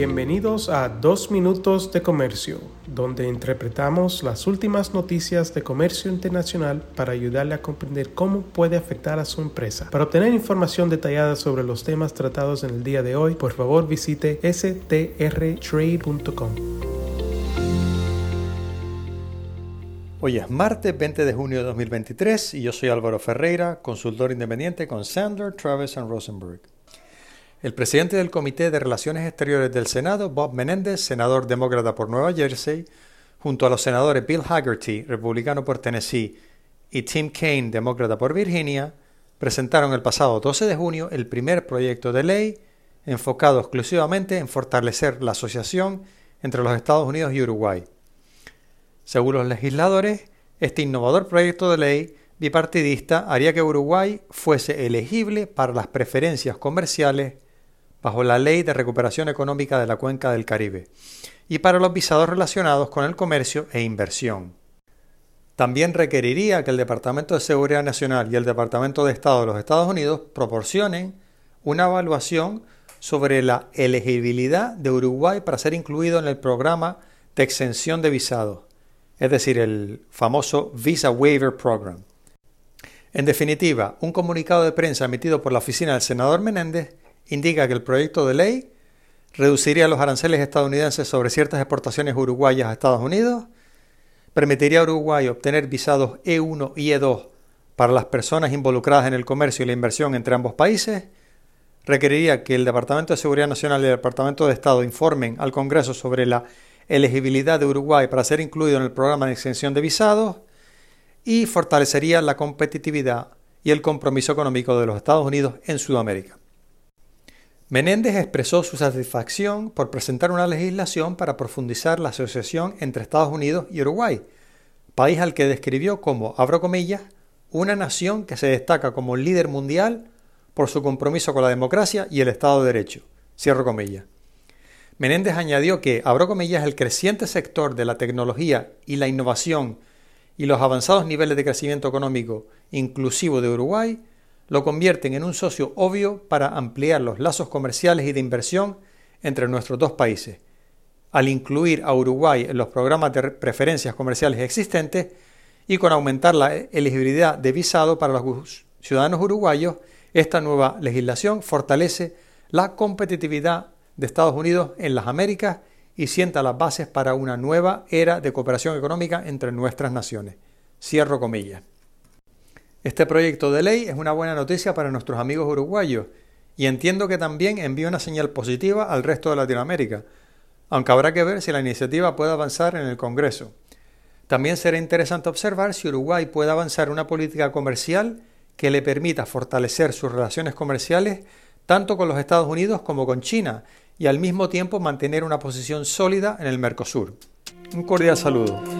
Bienvenidos a Dos Minutos de Comercio, donde interpretamos las últimas noticias de comercio internacional para ayudarle a comprender cómo puede afectar a su empresa. Para obtener información detallada sobre los temas tratados en el día de hoy, por favor visite strtrade.com. Hoy es martes 20 de junio de 2023 y yo soy Álvaro Ferreira, consultor independiente con Sandler, Travis Rosenberg. El presidente del Comité de Relaciones Exteriores del Senado, Bob Menéndez, senador demócrata por Nueva Jersey, junto a los senadores Bill Haggerty, republicano por Tennessee, y Tim Kaine, demócrata por Virginia, presentaron el pasado 12 de junio el primer proyecto de ley enfocado exclusivamente en fortalecer la asociación entre los Estados Unidos y Uruguay. Según los legisladores, este innovador proyecto de ley bipartidista haría que Uruguay fuese elegible para las preferencias comerciales bajo la Ley de Recuperación Económica de la Cuenca del Caribe y para los visados relacionados con el comercio e inversión. También requeriría que el Departamento de Seguridad Nacional y el Departamento de Estado de los Estados Unidos proporcionen una evaluación sobre la elegibilidad de Uruguay para ser incluido en el programa de exención de visados, es decir, el famoso Visa Waiver Program. En definitiva, un comunicado de prensa emitido por la oficina del senador Menéndez indica que el proyecto de ley reduciría los aranceles estadounidenses sobre ciertas exportaciones uruguayas a Estados Unidos, permitiría a Uruguay obtener visados E1 y E2 para las personas involucradas en el comercio y la inversión entre ambos países, requeriría que el Departamento de Seguridad Nacional y el Departamento de Estado informen al Congreso sobre la elegibilidad de Uruguay para ser incluido en el programa de extensión de visados y fortalecería la competitividad y el compromiso económico de los Estados Unidos en Sudamérica. Menéndez expresó su satisfacción por presentar una legislación para profundizar la asociación entre Estados Unidos y Uruguay, país al que describió como, abro comillas, una nación que se destaca como líder mundial por su compromiso con la democracia y el Estado de Derecho. Cierro comillas. Menéndez añadió que, abro comillas, el creciente sector de la tecnología y la innovación y los avanzados niveles de crecimiento económico inclusivo de Uruguay lo convierten en un socio obvio para ampliar los lazos comerciales y de inversión entre nuestros dos países. Al incluir a Uruguay en los programas de preferencias comerciales existentes y con aumentar la elegibilidad de visado para los ciudadanos uruguayos, esta nueva legislación fortalece la competitividad de Estados Unidos en las Américas y sienta las bases para una nueva era de cooperación económica entre nuestras naciones. Cierro comillas. Este proyecto de ley es una buena noticia para nuestros amigos uruguayos y entiendo que también envía una señal positiva al resto de Latinoamérica, aunque habrá que ver si la iniciativa puede avanzar en el Congreso. También será interesante observar si Uruguay puede avanzar una política comercial que le permita fortalecer sus relaciones comerciales tanto con los Estados Unidos como con China y al mismo tiempo mantener una posición sólida en el Mercosur. Un cordial saludo.